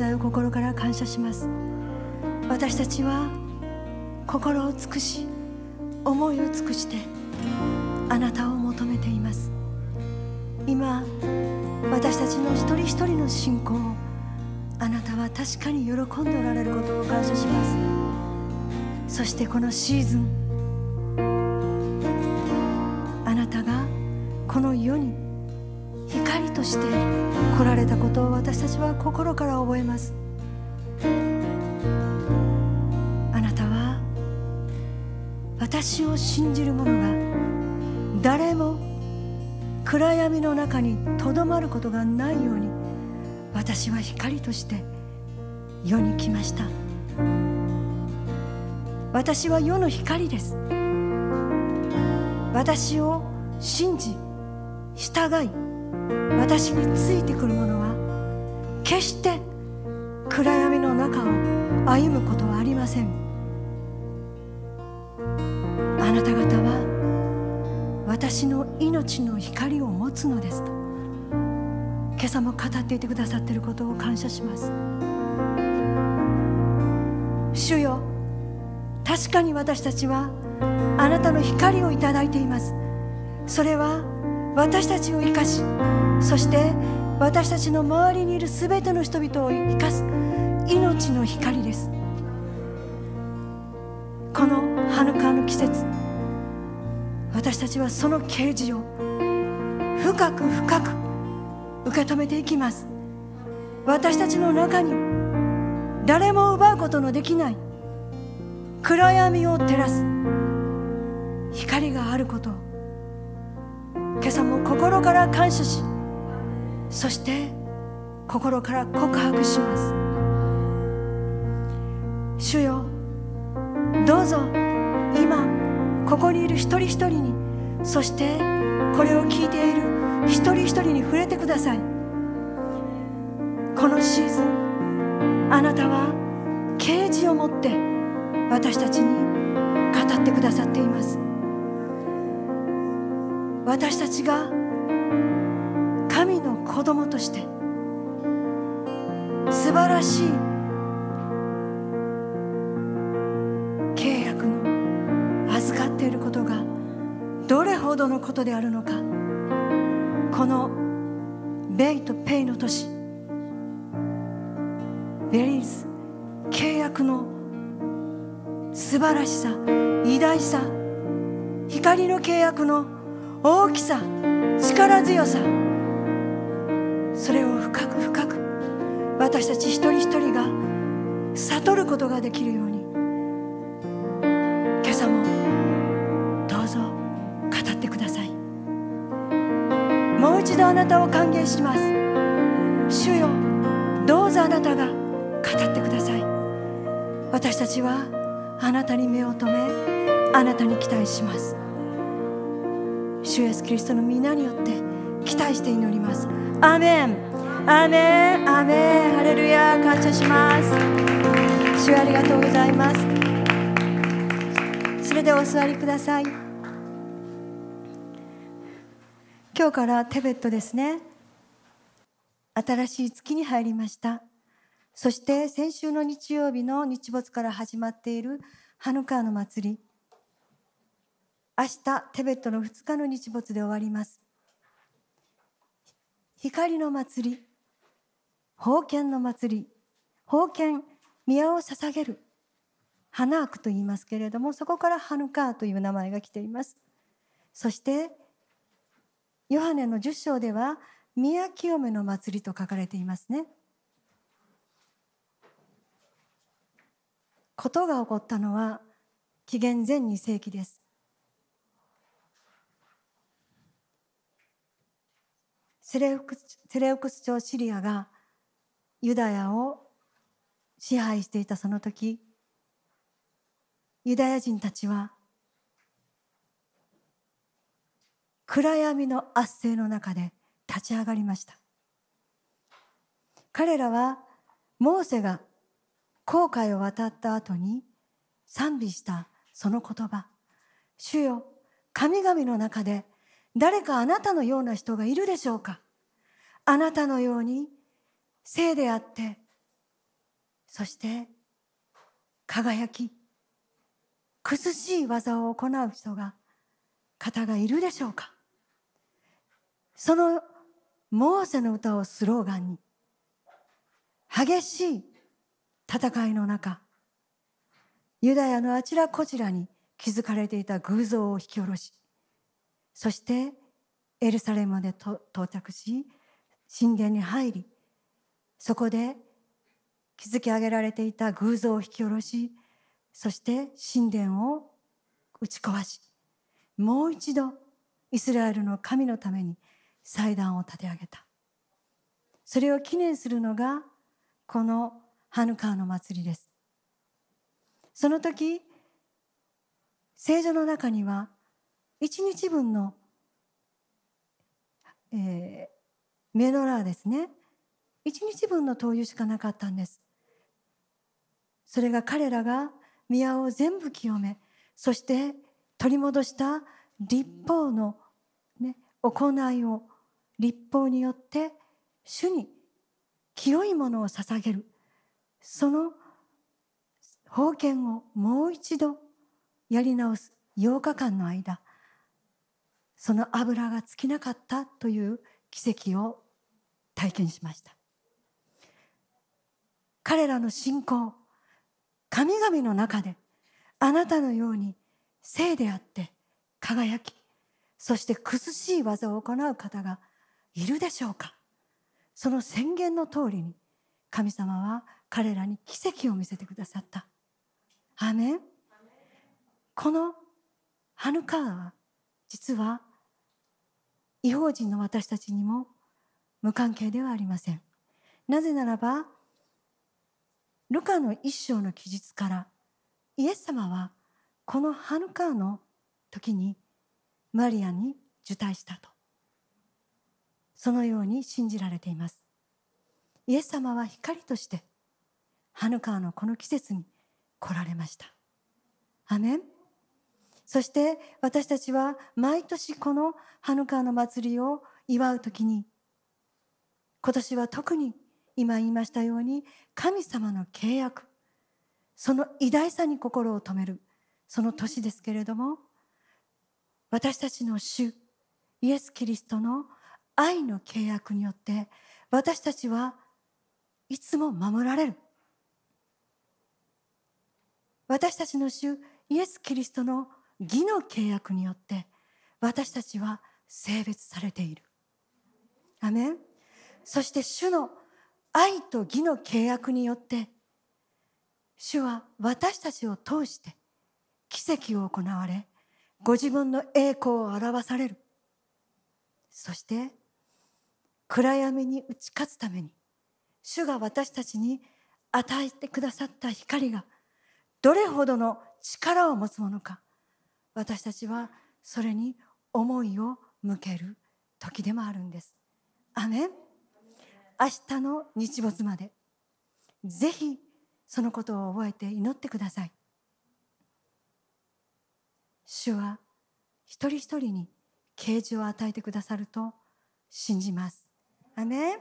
在を心から感謝します。私たちは心を尽くし思いを尽くしてあなたを求めています。今私たちの一人一人の信仰をあなたは確かに喜んでおられることを感謝します。そしてこのシーズンあなたがこの世に光として来られたことを私たちは心から覚えます。あなたは私を信じる者が誰も暗闇の中にとどまることがないように私は光として世に来ました。私は世の光です。私を信じ従い私についてくる者は決して暗闇の中を歩むことはありません。あなた方は私の命の光を持つのですと今朝も語っていてくださっていることを感謝します。主よ確かに私たちはあなたの光をいただいています。それは私たちを生かしそして私たちの周りにいる全ての人々を生かす命の光です。このハヌカの季節私たちはその啓示を深く深く受け止めていきます。私たちの中に誰も奪うことのできない暗闇を照らす光があることを今朝も心から感謝しそして心から告白します。主よどうぞ今ここにいる一人一人にそしてこれを聞いている一人一人に触れてください。このシーズンあなたは啓示を持って私たちに語ってくださっています。私たちが神の子供として素晴らしい契約の預かっていることがどれほどのことであるのかこのベイとペイの年ベリーズ契約の素晴らしさ偉大さ光の契約の大きさ力強さ。それを深く深く私たち一人一人が悟ることができるように。今朝もどうぞ語ってください。もう一度あなたを歓迎します。主よどうぞあなたが語ってください。私たちはあなたに目を留めあなたに期待します。主イエスキリストの皆によって期待して祈ります。アメン。アメン。アメン。ハレルヤ感謝します。主ありがとうございます。それでお座りください。今日からテベットですね。新しい月に入りました。そして先週の日曜日の日没から始まっているハヌカーの祭り。明日テベットの2日の日没で終わります。光の祭り封建の祭り封建宮を捧げる。ハナークと言いますけれどもそこからハヌカーという名前が来ています。そしてヨハネの10章では宮清めの祭りと書かれていますね。ことが起こったのは紀元前2世紀です。セレウクスセレウクス朝シリアがユダヤを支配していたその時ユダヤ人たちは暗闇の圧政の中で立ち上がりました。彼らはモーセが航海を渡った後に賛美したその言葉。主よ神々の中で誰かあなたのような人がいるでしょうか？あなたのように聖であってそして輝き苦しい技を行う人が方がいるでしょうか？そのモーセの歌をスローガンに激しい戦いの中ユダヤのあちらこちらに築かれていた偶像を引き下ろしそしてエルサレムまで到着し神殿に入りそこで築き上げられていた偶像を引き下ろしそして神殿を打ち壊しもう一度イスラエルの神のために祭壇を立て上げた。それを記念するのがこのハヌカーの祭りです。その時聖女の中には一日分の、えー、メノラーですね。一日分の灯油しかなかったんです。それが彼らが宮を全部清めそして取り戻した立法の、ね、行いを立法によって主に清いものを捧げる。その封建をもう一度やり直す8日間の間その油が尽きなかったという奇跡を体験しました。彼らの信仰神々の中であなたのように聖であって輝きそして苦しい技を行う方がいるでしょうか。その宣言の通りに神様は彼らに奇跡を見せてくださった。アメン。このハヌカーは実は違法人の私たちにも無関係ではありません。なぜならばルカの一章の記述からイエス様はこのハヌカーの時にマリアに受胎したと。そのように信じられています。イエス様は光としてハヌカーのこの季節に来られました。アメン。そして私たちは毎年このハヌカーの祭りを祝う時に今年は特に今言いましたように神様の契約その偉大さに心を止めるその年ですけれども私たちの主イエス・キリストの愛の契約によって私たちはいつも守られる。私たちの主イエス・キリストの義の契約によって私たちは性別されている。アメン。そして主の愛と義の契約によって主は私たちを通して奇跡を行われご自分の栄光を表される。そして暗闇に打ち勝つために主が私たちに与えてくださった光がどれほどの力を持つものか私たちはそれに思いを向ける時でもあるんです。アメン。明日の日没まで。ぜひそのことを覚えて祈ってください。主は一人一人に啓示を与えてくださると信じます。アメン。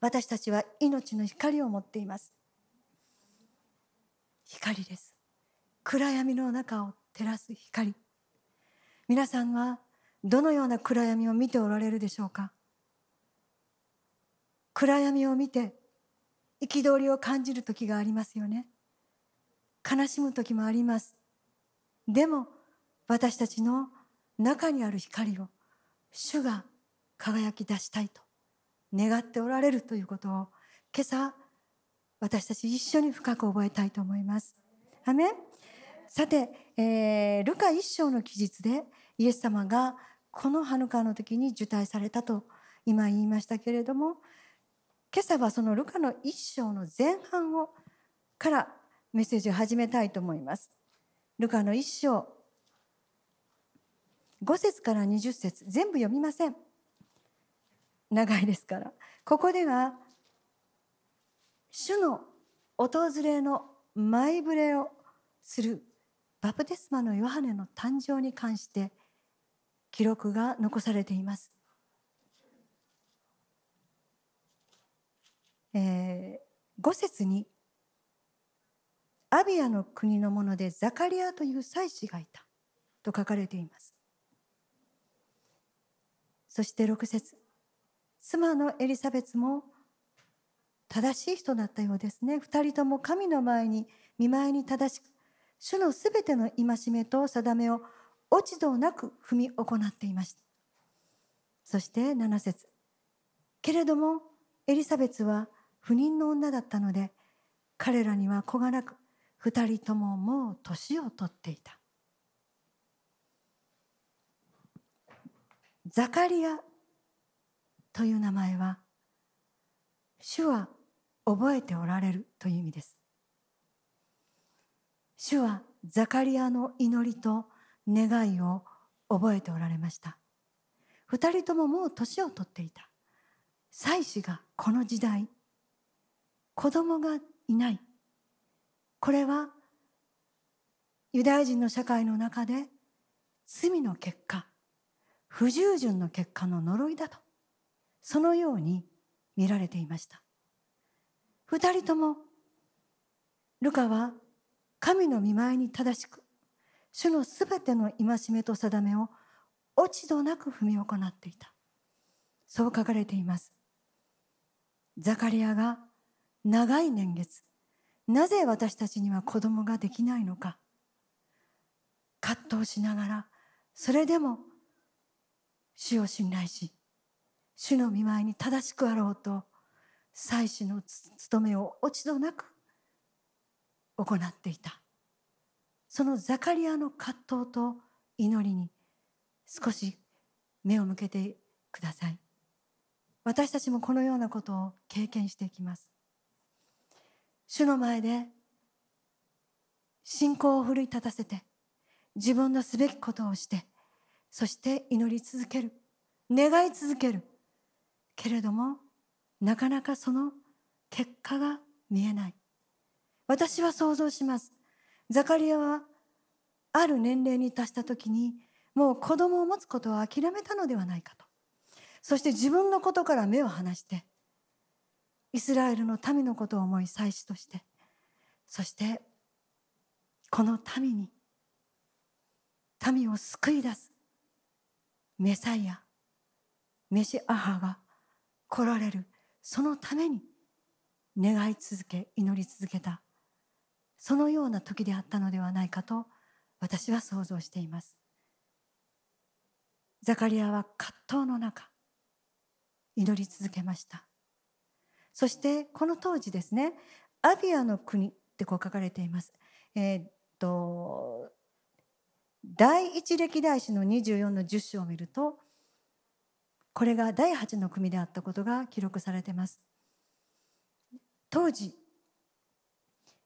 私たちは命の光を持っています。光です。暗闇の中を照らす光。皆さんはどのような暗闇を見ておられるでしょうか？暗闇を見て憤りを感じる時がありますよね。悲しむ時もあります。でも私たちの中にある光を主が輝き出したいと願っておられるということを今朝私たち一緒に深く覚えたいと思います。アメさて、えー、ルカ一章の記述でイエス様がこのハヌカの時に受胎されたと今言いましたけれども今朝はそのルカの一章の前半をからメッセージを始めたいと思います。ルカの一章5節から20節全部読みません。長いですから。ここでは主の訪れの前触れをするバプテスマのヨハネの誕生に関して記録が残されています。えー、5節にアビアの国のものでザカリアという祭司がいたと書かれていますそして6節妻のエリザベツも正しい人だったようですね二人とも神の前に見舞いに正しく主のすべての戒めと定めを落ち度なく踏み行っていました。そして7節。けれどもエリザベツは不妊の女だったので彼らには子がなく二人とももう年を取っていた。ザカリアという名前は主は覚えておられるという意味です。主はザカリアの祈りと願いを覚えておられました。二人とももう年を取っていた。妻子がこの時代子供がいない。これはユダヤ人の社会の中で罪の結果不従順の結果の呪いだと。そのように見られていました。二人ともルカは神の見舞いに正しく主のすべての戒めと定めを落ち度なく踏み行っていた。そう書かれています。ザカリアが長い年月なぜ私たちには子供ができないのか。葛藤しながらそれでも主を信頼し主の見舞いに正しくあろうと祭司の務めを落ち度なく行っていたそのザカリアの葛藤と祈りに少し目を向けてください私たちもこのようなことを経験していきます主の前で信仰を奮い立たせて自分のすべきことをしてそして祈り続ける願い続けるけれどもなかなかその結果が見えない私は想像します。ザカリアはある年齢に達した時にもう子供を持つことは諦めたのではないかと。そして自分のことから目を離してイスラエルの民のことを思い祭司としてそしてこの民に民を救い出すメサイアメシアハが来られるそのために願い続け祈り続けた。そのような時であったのではないかと私は想像しています。ザカリアは葛藤の中祈り続けました。そしてこの当時ですねアビアの国ってこう書かれています。えー、っと第一歴代史の24の10章を見るとこれが第8の組であったことが記録されています。当時、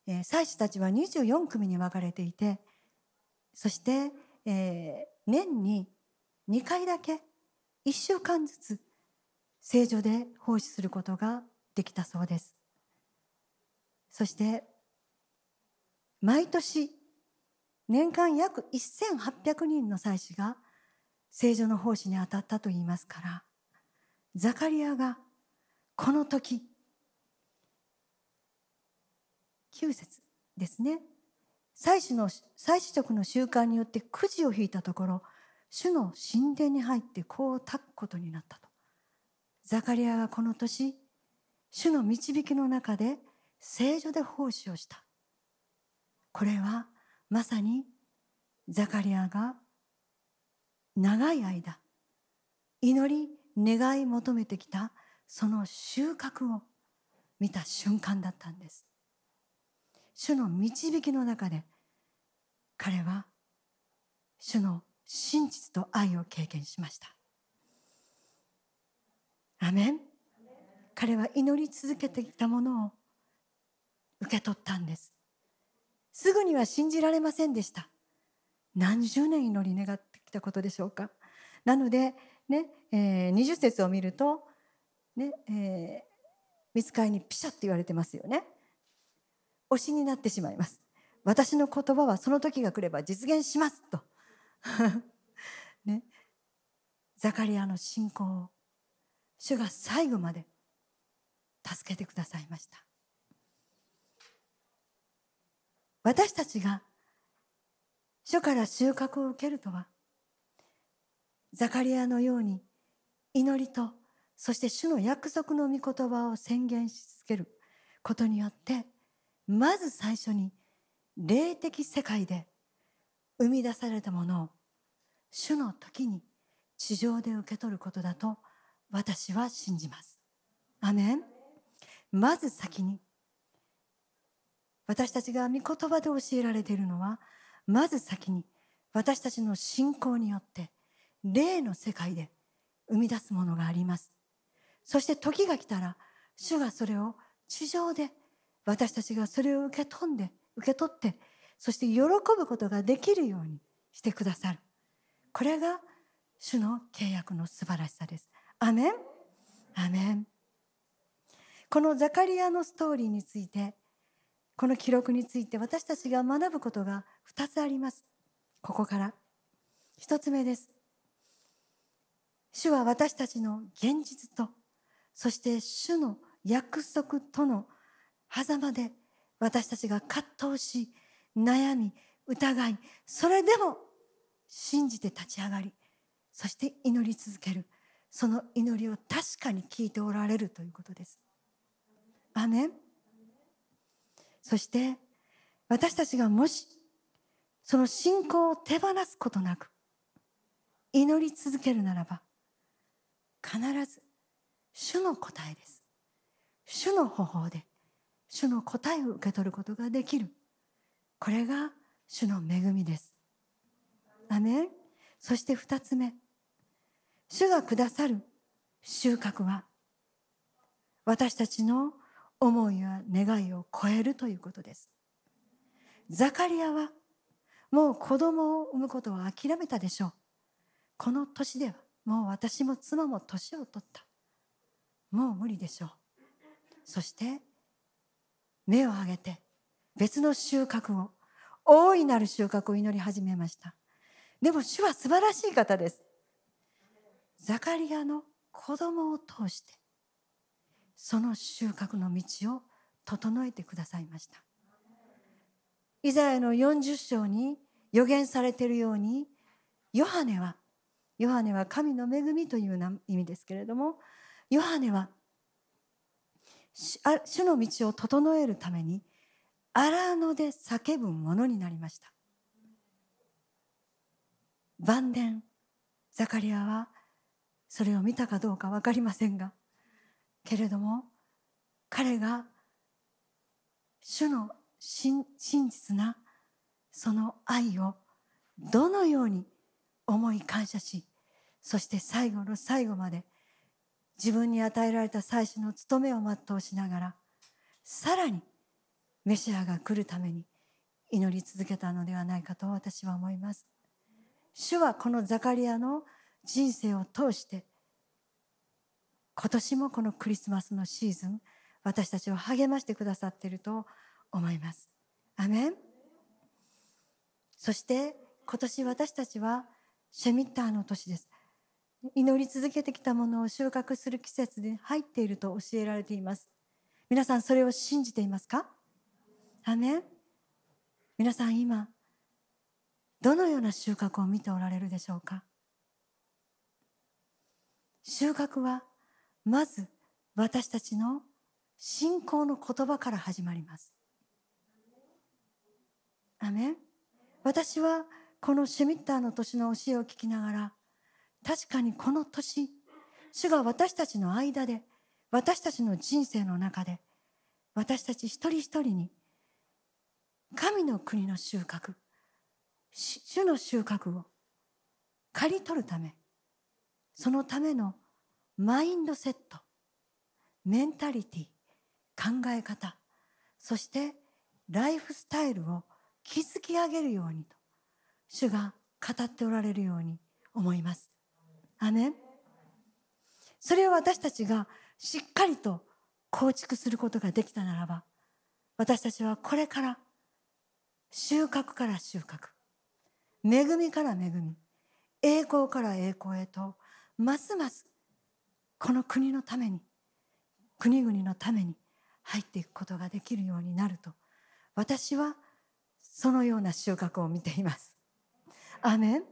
えー、祭司たちは24組に分かれていてそして、えー、年に2回だけ1週間ずつ聖女で奉仕することができたそうです。そして毎年年間約1800人の祭司が聖女の奉仕に当たったといいますからザカリアがこの時9節ですね。祭司の祭司職の習慣によってくじを引いたところ主の神殿に入ってこう立くことになったと。ザカリアがこの年主の導きの中で聖女で奉仕をした。これはまさにザカリアが長い間祈り願い求めてきたその収穫を見た瞬間だったんです。主の導きの中で彼は主の真実と愛を経験しました。アメン彼は祈り続けてきたものを受け取ったんです。すぐには信じられませんでした。何十年祈り願ってきたことでしょうか。なので、ねえー、20節を見ると、ねえー、見つかりにピシャッと言われてますよね。推しになってしまいます。私の言葉はその時が来れば実現しますと。ね、ザカリアの信仰を主が最後まで助けてくださいました私たちが主から収穫を受けるとはザカリアのように祈りとそして主の約束の御言葉を宣言し続けることによってまず最初に霊的世界で生み出されたものを主の時に地上で受け取ることだと私は信じます。アメンまず先に私たちが御言葉で教えられているのはまず先に私たちの信仰によって霊の世界で生み出すものがありますそして時が来たら主がそれを地上で私たちがそれを受け取んで受け取ってそして喜ぶことができるようにしてくださる。これが主の契約の素晴らしさです。アメン。アメン。このザカリアのストーリーについてこの記録について私たちが学ぶことが2つあります。ここから。1つ目です。主は私たちの現実とそして主の約束との狭間で私たちが葛藤し悩み疑いそれでも信じて立ち上がりそして祈り続ける。その祈りを確かに聞いておられるということです。アメン。そして私たちがもしその信仰を手放すことなく祈り続けるならば必ず主の答えです。主の方法で主の答えを受け取ることができる。これが主の恵みです。アメそして二つ目。主がくださる収穫は私たちの思いや願いを超えるということです。ザカリアはもう子供を産むことは諦めたでしょう。この年ではもう私も妻も年を取った。もう無理でしょう。そして目を上げて別の収穫を大いなる収穫を祈り始めました。でも主は素晴らしい方です。ザカリアの子供を通してその収穫の道を整えてくださいました。イザヤの40章に予言されているようにヨハネはヨハネは神の恵みという意味ですけれどもヨハネは主の道を整えるために荒野で叫ぶものになりました。晩年ザカリアはそれを見たかどうか分かりませんがけれども彼が主の真実なその愛をどのように思い感謝しそして最後の最後まで自分に与えられた祭司の務めを全うしながらさらにメシアが来るために祈り続けたのではないかと私は思います。主はこのザカリアの人生を通して今年もこのクリスマスのシーズン私たちを励ましてくださっていると思います。アメン。そして今年私たちはシェミッターの年です。祈り続けてきたものを収穫する季節で入っていると教えられています。皆さんそれを信じていますか？アメン。皆さん今どのような収穫を見ておられるでしょうか？収穫はまず私たちの信仰の言葉から始まります。アメン。私はこのシュミッターの年の教えを聞きながら確かにこの年主が私たちの間で私たちの人生の中で私たち一人一人に神の国の収穫主の収穫を刈り取るためそのためのマインドセットメンタリティ考え方そしてライフスタイルを築き上げるようにと主が語っておられるように思います。アメそれを私たちがしっかりと構築することができたならば私たちはこれから収穫から収穫。恵みから恵み栄光から栄光へとますますこの国のために国々のために入っていくことができるようになると私はそのような収穫を見ています。アメン。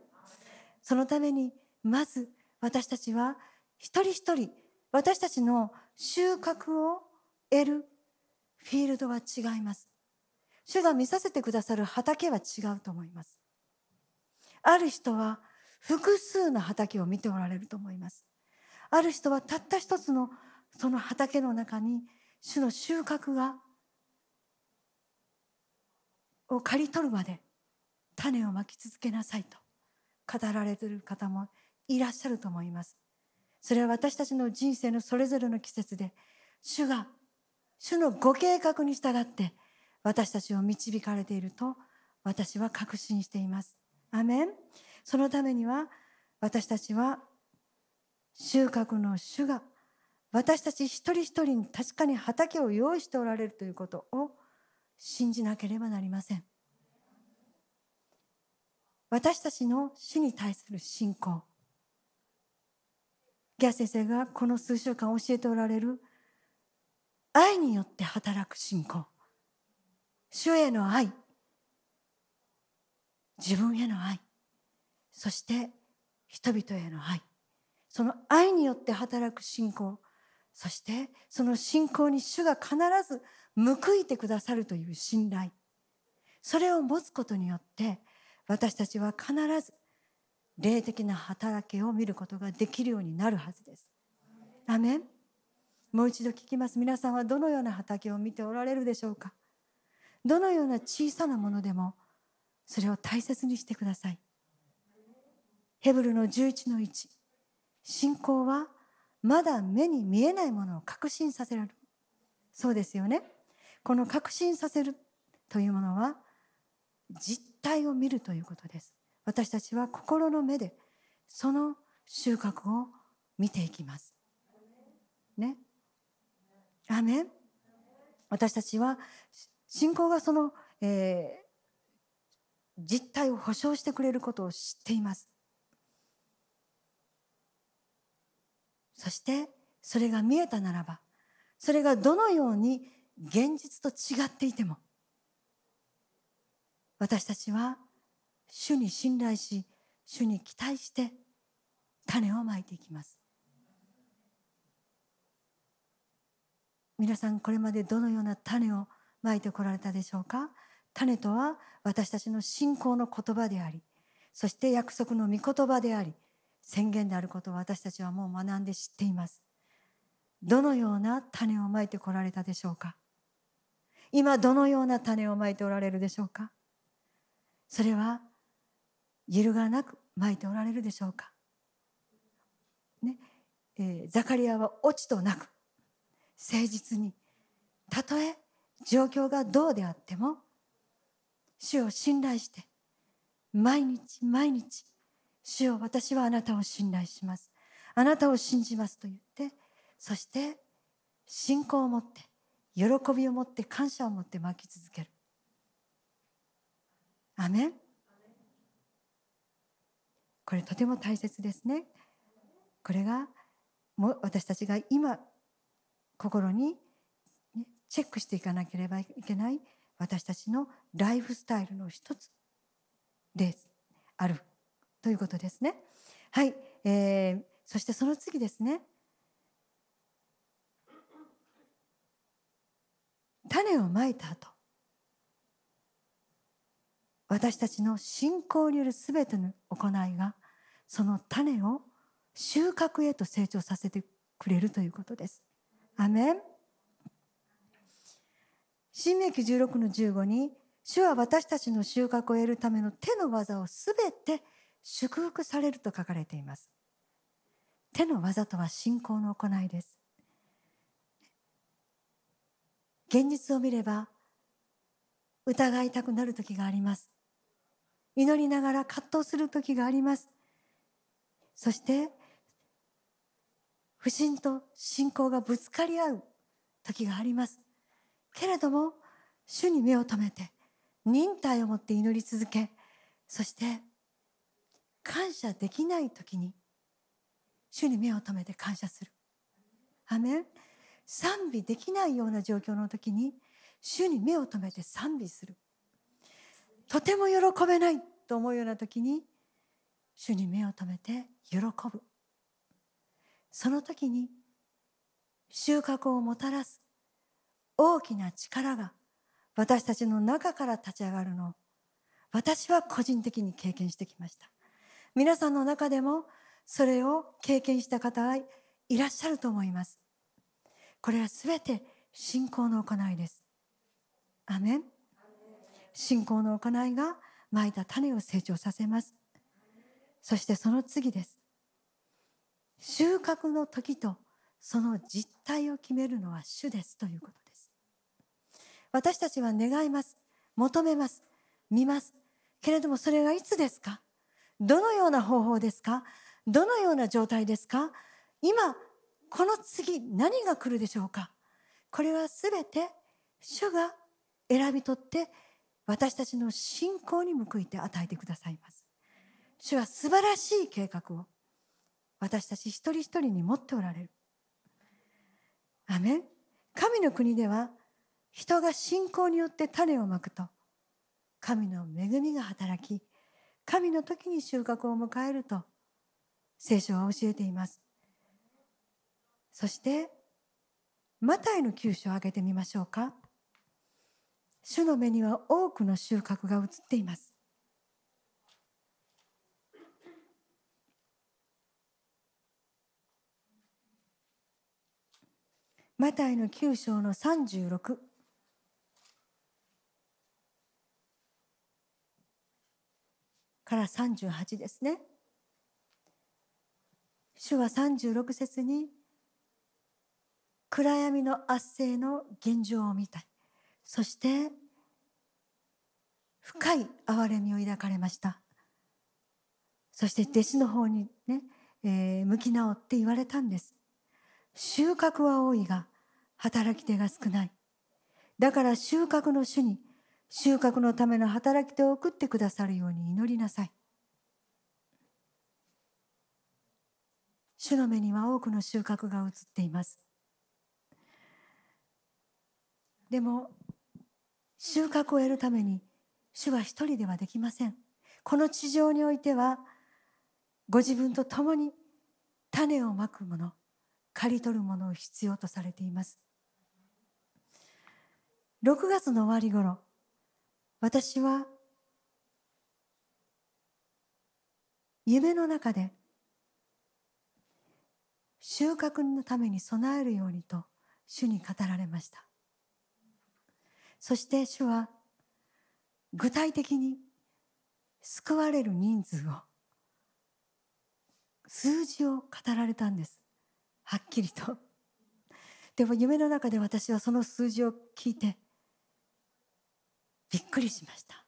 そのためにまず私たちは一人一人私たちの収穫を得るフィールドは違います。主が見させてくださる畑は違うと思います。ある人は複数の畑を見ておられると思います。ある人はたった一つのその畑の中に主の収穫がを刈り取るまで種をまき続けなさいと語られている方もいらっしゃると思います。それは私たちの人生のそれぞれの季節で主が主のご計画に従って私たちを導かれていると私は確信しています。アメン。そのためには私たちは収穫の主が私たち一人一人に確かに畑を用意しておられるということを信じなければなりません。私たちの主に対する信仰ギャ先生がこの数週間教えておられる。愛によって働く信仰。主への愛。自分への愛。そして人々への愛。その愛によって働く信仰。そしてその信仰に主が必ず報いてくださるという信頼。それを持つことによって私たちは必ず霊的な働きを見ることができるようになるはずです。アメン。もう一度聞きます。皆さんはどのような畑を見ておられるでしょうか。どのような小さなものでもそれを大切にしてください。ヘブルの11の1信仰はまだ目に見えないものを確信させられる。そうですよね。この確信させるというものは実態を見るということです。私たちは心の目でその収穫を見ていきます。ね。アメン。私たちは信仰がその、えー、実態を保証してくれることを知っています。そしてそれが見えたならばそれがどのように現実と違っていても私たちは主に信頼し主に期待して種をまいていきます。皆さんこれまでどのような種をまいてこられたでしょうか？種とは私たちの信仰の言葉でありそして約束の御言葉であり宣言であることを私たちはもう学んで知っています。どのような種をまいてこられたでしょうか？今どのような種をまいておられるでしょうか？それは揺るがなくまいておられるでしょうか、ねえー、ザカリアは落ちとなく誠実にたとえ状況がどうであっても主を信頼して毎日毎日主を私はあなたを信頼します。あなたを信じますと言ってそして信仰を持って喜びを持って感謝を持って巻き続ける。アメン。これとても大切ですね。これがも私たちが今心に、チェックしていかなければいけない私たちのライフスタイルの一つです。あるということですね。はい、えー、そしてその次ですね。種をまいた後。私たちの信仰によるすべての行いがその種を収穫へと成長させてくれるということです。アメン新明記16の15に主は私たちの収穫を得るための手の技をすべて祝福されると書かれています。手の技とは信仰の行いです。現実を見れば疑いたくなる時があります。祈りながら葛藤する時があります。そして不信と信仰がぶつかり合う時があります。けれども主に目を留めて忍耐を持って祈り続けそして感謝できない時に主に目を留めて感謝する。アメン。賛美できないような状況の時に主に目を留めて賛美する。とても喜べないと思うような時に主に目を留めて喜ぶ。その時に収穫をもたらす大きな力が私たちの中から立ち上がるのを私は個人的に経験してきました。皆さんの中でもそれを経験した方はいらっしゃると思います。これは全て信仰の行いです。アメン。信仰の行いがまいた種を成長させます。そしてその次です。収穫の時とその実態を決めるのは主ですということです。私たちは願います。求めます。見ます。けれどもそれがいつですか？どのような方法ですか？どのような状態ですか？今この次何が来るでしょうか？これはすべて主が選び取って私たちの信仰に報いて与えてくださいます。主は素晴らしい計画を私たち一人一人に持っておられる。アメン。神の国では人が信仰によって種をまくと神の恵みが働き神の時に収穫を迎えると聖書は教えています。そしてマタイの九章を挙げてみましょうか。主の目には多くの収穫が映っています。マタイの9章の36から38ですね。主は36節に暗闇の圧政の現状を見たそして深い憐れみを抱かれましたそして弟子の方にね、えー、向き直って言われたんです収穫は多いが働き手が少ない。だから収穫の主に収穫のための働き手を送ってくださるように祈りなさい。主の目には多くの収穫が映っています。でも収穫を得るために主は一人ではできません。この地上においてはご自分と共に種をまくもの刈り取るものを必要とされています6月の終わり頃私は夢の中で収穫のために備えるようにと主に語られましたそして主は具体的に救われる人数を数字を語られたんです。はっきりと。でも夢の中で私はその数字を聞いてびっくりしました。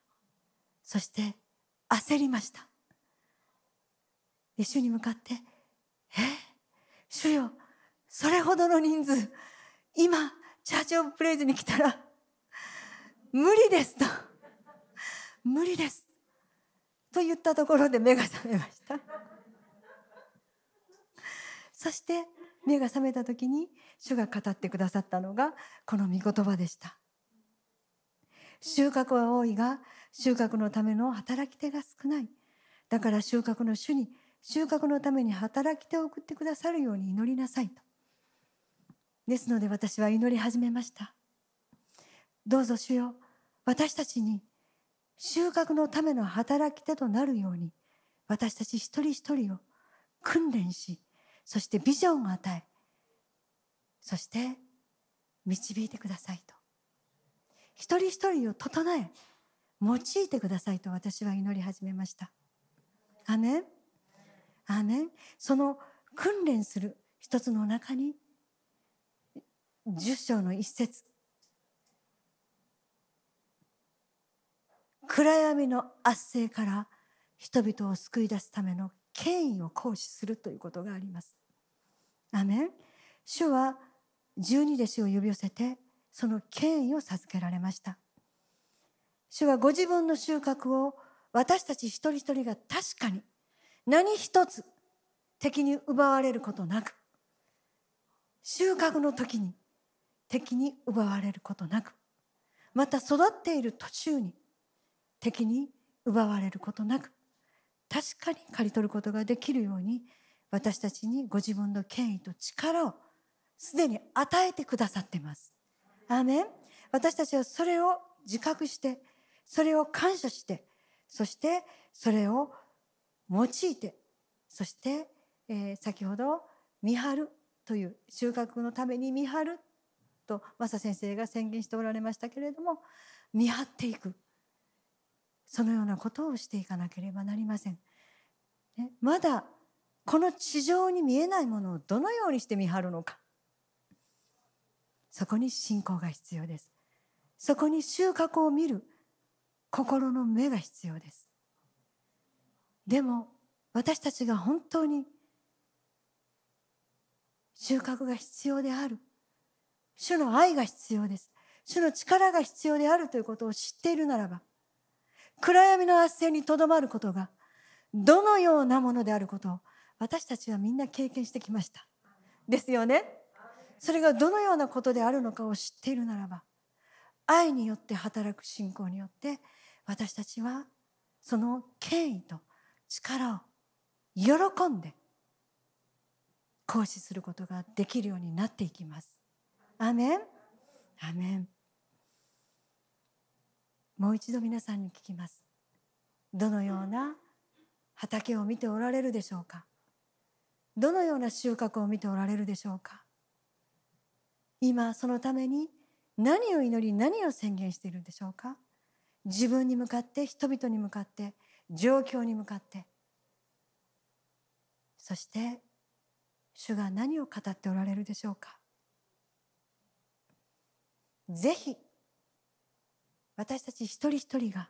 そして焦りました。主に向かって「え？主よそれほどの人数今チャーチオブプレイズに来たら無理です」と「無理です」と言ったところで目が覚めました。そして目が覚めた時に主が語ってくださったのがこの御言葉でした。収穫は多いが収穫のための働き手が少ない。だから収穫の主に収穫のために働き手を送ってくださるように祈りなさいと。ですので私は祈り始めました。どうぞ主よ。私たちに収穫のための働き手となるように私たち一人一人を訓練しそしてビジョンを与えそして導いてくださいと。一人一人を整え用いてくださいと私は祈り始めました。アメン。アメン。その訓練する一つの中に十章の一節暗闇の圧政から人々を救い出すための権威を行使するということがあります。アメン。主は十二弟子を呼び寄せてその権威を授けられました。主はご自分の収穫を私たち一人一人が確かに何一つ敵に奪われることなく収穫の時に敵に奪われることなくまた育っている途中に敵に奪われることなく確かに刈り取ることができるように私たちにご自分の権威と力をすでに与えてくださっています。アメン私たちはそれを自覚してそれを感謝してそしてそれを用いてそして、えー、先ほど見張るという収穫のために見張ると正先生が宣言しておられましたけれども見張っていくそのようなことをしていかなければなりません。ね、まだこの地上に見えないものをどのようにして見張るのか。そこに信仰が必要です。そこに収穫を見る。心の目が必要です。でも私たちが本当に収穫が必要である。主の愛が必要です。主の力が必要であるということを知っているならば暗闇の圧政にとどまることがどのようなものであることを私たちはみんな経験してきました。ですよね？それがどのようなことであるのかを知っているならば愛によって働く信仰によって私たちはその権威と力を喜んで行使することができるようになっていきます。アメン。アメン。もう一度皆さんに聞きます。どのような畑を見ておられるでしょうか？どのような収穫を見ておられるでしょうか？今そのために何を祈り何を宣言しているんでしょうか？自分に向かって人々に向かって状況に向かって。そして主が何を語っておられるでしょうか？ぜひ私たち一人一人が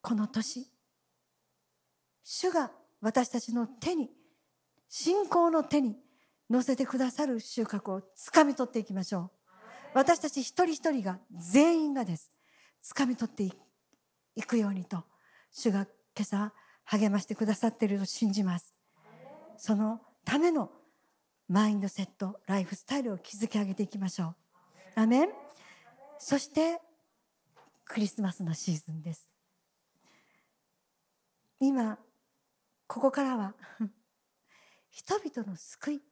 この年主が私たちの手に信仰の手に乗せてくださる収穫をつかみ取っていきましょう。私たち一人一人が全員がです。つかみ取っていくようにと主が今朝励ましてくださっていると信じます。そのためのマインドセットライフスタイルを築き上げていきましょう。アメン。そしてクリスマスのシーズンです。今ここからは 人々の救い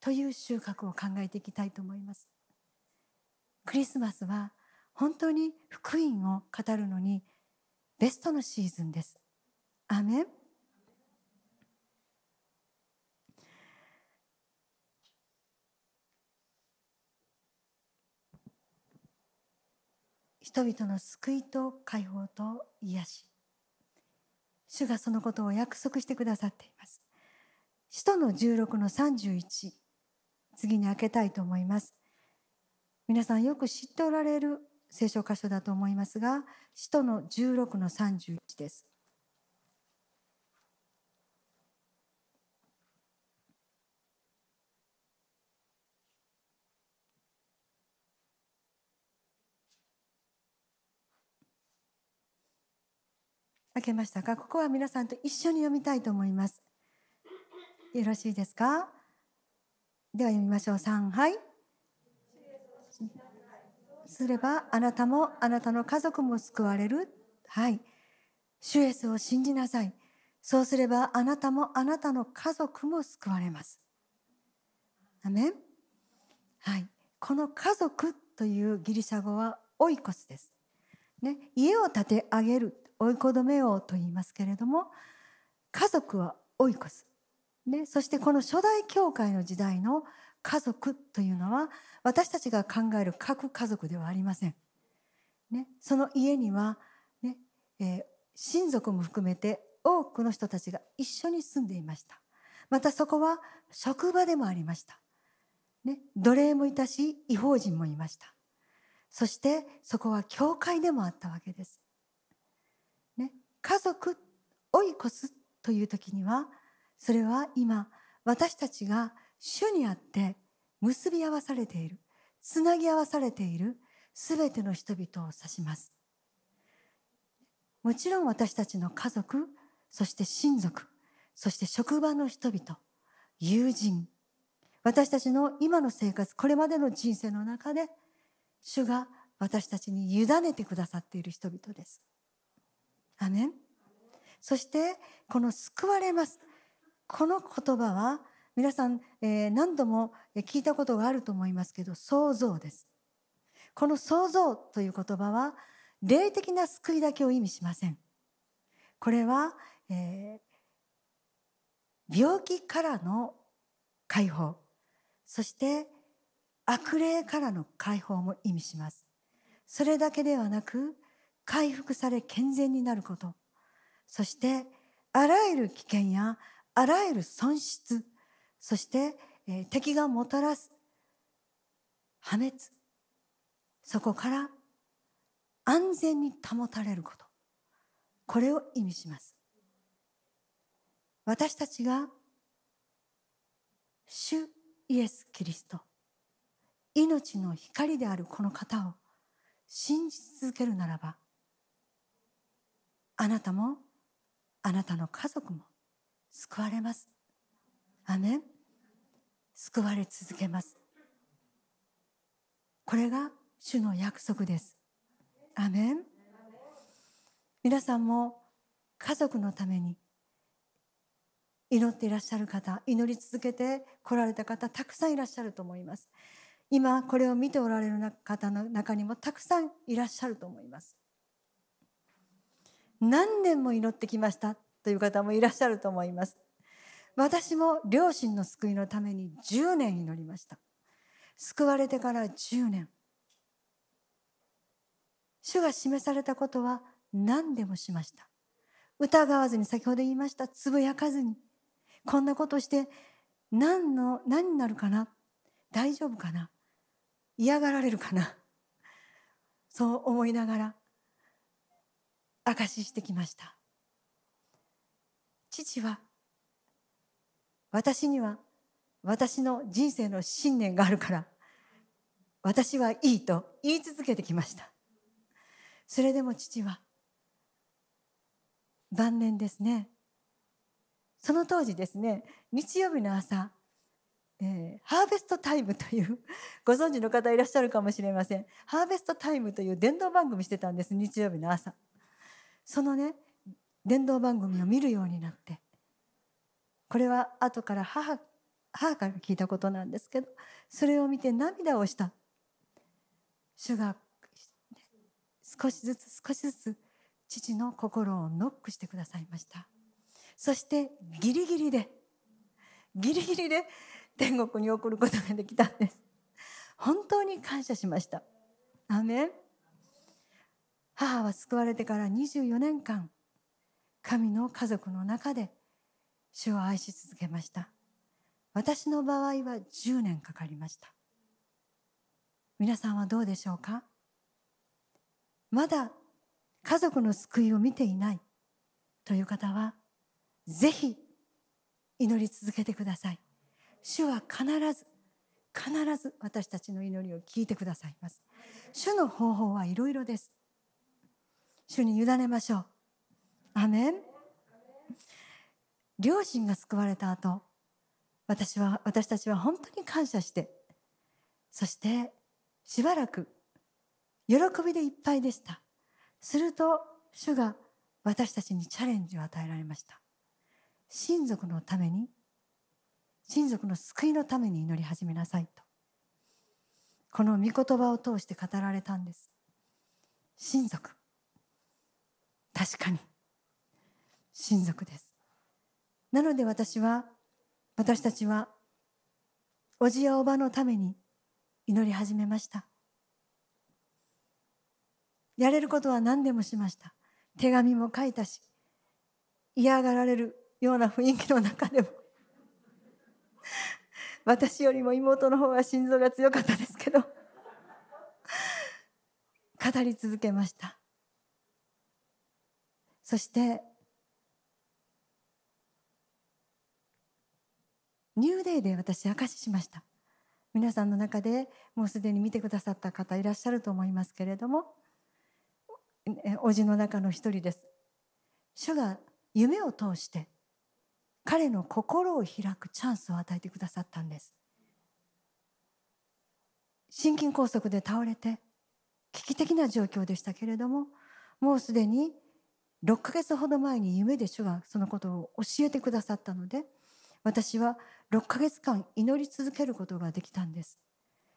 という収穫を考えていきたいと思います。クリスマスは本当に福音を語るのにベストのシーズンです。アメン。人々の救いと解放と癒し。主がそのことを約束してくださっています。使徒の16の31次に開けたいと思います。皆さんよく知っておられる聖書箇所だと思いますが使徒の16の31です。開けましたか？ここは皆さんと一緒に読みたいと思います。よろしいですか？では読みましょう。3はい。すればあなたもあなたの家族も救われる。はい。主イエスを信じなさい。そうすればあなたもあなたの家族も救われます。アメン。はい。この家族というギリシャ語はオイコスです。ね。家を建て上げる。追い子止めようと言いますけれども家族はオイコス、ね、そしてこの初代教会の時代の家族というのは私たちが考える各家族ではありません。ね、その家にはね、えー、親族も含めて多くの人たちが一緒に住んでいました。またそこは職場でもありました。ね、奴隷もいたし違法人もいました。そしてそこは教会でもあったわけです。家族追い越すという時にはそれは今私たちが主にあって結び合わされているつなぎ合わされているすべての人々を指します。もちろん私たちの家族そして親族そして職場の人々友人私たちの今の生活これまでの人生の中で主が私たちに委ねてくださっている人々です。アメンそしてこの救われます。この言葉は皆さん、えー、何度も聞いたことがあると思いますけど創造です。この創造という言葉は霊的な救いだけを意味しません。これは、えー、病気からの解放。そして悪霊からの解放も意味します。それだけではなく回復され健全になること。そしてあらゆる危険やあらゆる損失そして、え、敵がもたらす破滅。そこから安全に保たれること。これを意味します。私たちが主イエス・キリスト命の光であるこの方を信じ続けるならばあなたもあなたの家族も救われます。アメン。救われ続けます。これが主の約束です。アメン。皆さんも家族のために祈っていらっしゃる方祈り続けて来られた方たくさんいらっしゃると思います。今これを見ておられる方の中にもたくさんいらっしゃると思います。何年も祈ってきました。という方もいらっしゃると思います。私も両親の救いのために10年祈りました。救われてから10年。主が示されたことは何でもしました。疑わずに先ほど言いましたつぶやかずにこんなことして何の何になるかな？大丈夫かな？嫌がられるかな？そう思いながら証ししてきました。父は私には私の人生の信念があるから私はいいと言い続けてきました。それでも父は晩年ですね。その当時ですね日曜日の朝、えー、ハーベストタイムというご存知の方いらっしゃるかもしれません。ハーベストタイムという伝道番組してたんです日曜日の朝。そのね伝道番組を見るようになってこれは後から母母から聞いたことなんですけどそれを見て涙をした。主が少しずつ少しずつ父の心をノックしてくださいました。そしてギリギリでギリギリで天国に送ることができたんです。本当に感謝しました。アメン。母は救われてから24年間神の家族の中で主を愛し続けました。私の場合は10年かかりました。皆さんはどうでしょうか？まだ家族の救いを見ていないという方はぜひ祈り続けてください。主は必ず必ず私たちの祈りを聞いてくださいます。主の方法はいろいろです。主に委ねましょう。アメン。両親が救われた後私は私たちは本当に感謝してそしてしばらく喜びでいっぱいでした。すると主が私たちにチャレンジを与えられました。親族のために親族の救いのために祈り始めなさいと。この御言葉を通して語られたんです。親族。確かに。親族です。なので私は私たちはおじやおばのために祈り始めました。やれることは何でもしました。手紙も書いたし嫌がられるような雰囲気の中でも 私よりも妹の方が心臓が強かったですけど語り続けました。そしてニューデイで私証ししました。皆さんの中でもうすでに見てくださった方いらっしゃると思いますけれどもおじの中の一人です。主が夢を通して彼の心を開くチャンスを与えてくださったんです。心筋梗塞で倒れて危機的な状況でしたけれどももうすでに6ヶ月ほど前に夢で主がそのことを教えてくださったので私は6ヶ月間祈り続けることができたんです。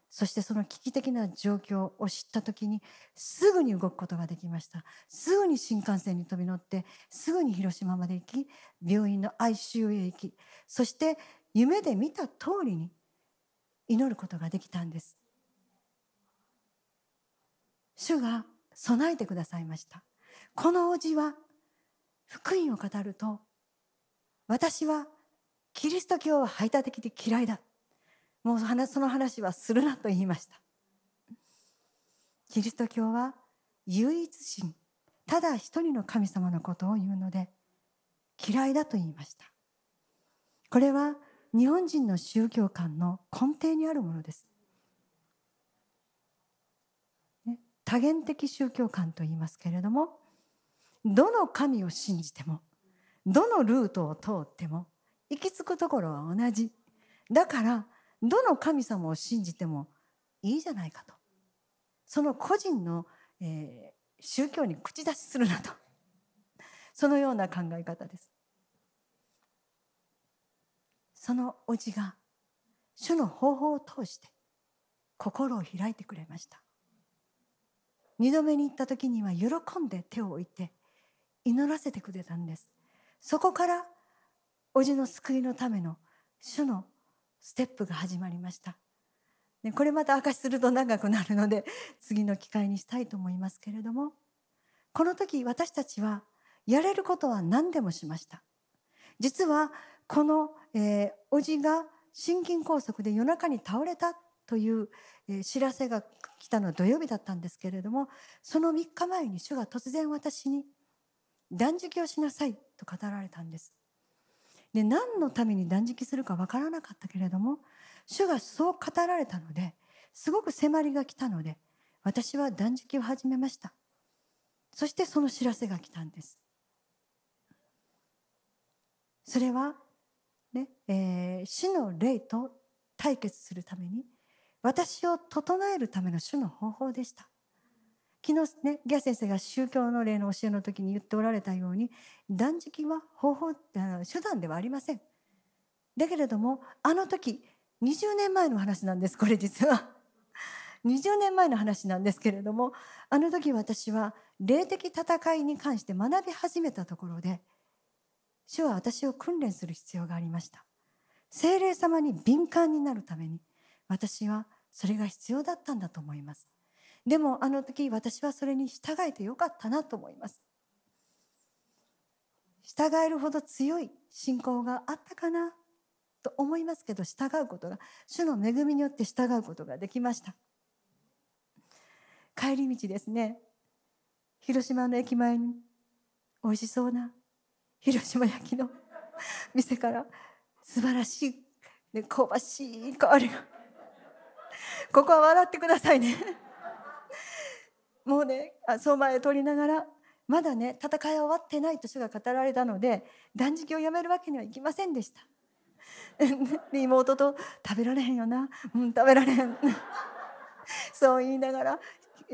そしてその危機的な状況を知った時にすぐに動くことができました。すぐに新幹線に飛び乗ってすぐに広島まで行き病院の ICU へ行きそして夢で見た通りに祈ることができたんです。主が備えてくださいました。このおじは福音を語ると私はキリスト教は排他的で嫌いだ。もうその話はするなと言いました。キリスト教は唯一神ただ一人の神様のことを言うので嫌いだと言いました。これは日本人の宗教観の根底にあるものです、多元的宗教観と言いますけれどもどの神を信じてもどのルートを通っても行き着くところは同じ。だからどの神様を信じてもいいじゃないかと。その個人の、えー、宗教に口出しするなと。そのような考え方です。そのおじが主の方法を通して心を開いてくれました。二度目に行った時には喜んで手を置いて祈らせてくれたんですそこからおじの救いのための主のステップが始まりました。ね、これまた明かしすると長くなるので次の機会にしたいと思いますけれどもこの時私たちはやれることは何でもしました。実はこの、えー、おじが心筋梗塞で夜中に倒れたという、えー、知らせが来たのは土曜日だったんですけれどもその3日前に主が突然私に断食をしなさいと語られたんです。で何のために断食するか分からなかったけれども主がそう語られたのですごく迫りが来たので私は断食を始めました。そしてその知らせが来たんです。それは、ねえー、死の霊と対決するために私を整えるための主の方法でした。昨日ねギャ先生が宗教の例の教えの時に言っておられたように断食は方法手段ではありません。だけれどもあの時20年前の話なんですこれ実は。20年前の話なんですけれどもあの時私は霊的戦いに関して学び始めたところで主は私を訓練する必要がありました。精霊様に敏感になるために私はそれが必要だったんだと思います。でもあの時私はそれに従えてよかったなと思います。従えるほど強い信仰があったかなと思いますけど従うことが主の恵みによって従うことができました。帰り道ですね。広島の駅前に美味しそうな広島焼きの店から素晴らしい、ね、香ばしい香りが。ここは笑ってくださいね。もうね相場へ取りながらまだね戦いは終わってないと主が語られたので断食をやめるわけにはいきませんでした。で妹と「食べられへんよな。うん食べられへん」そう言いながら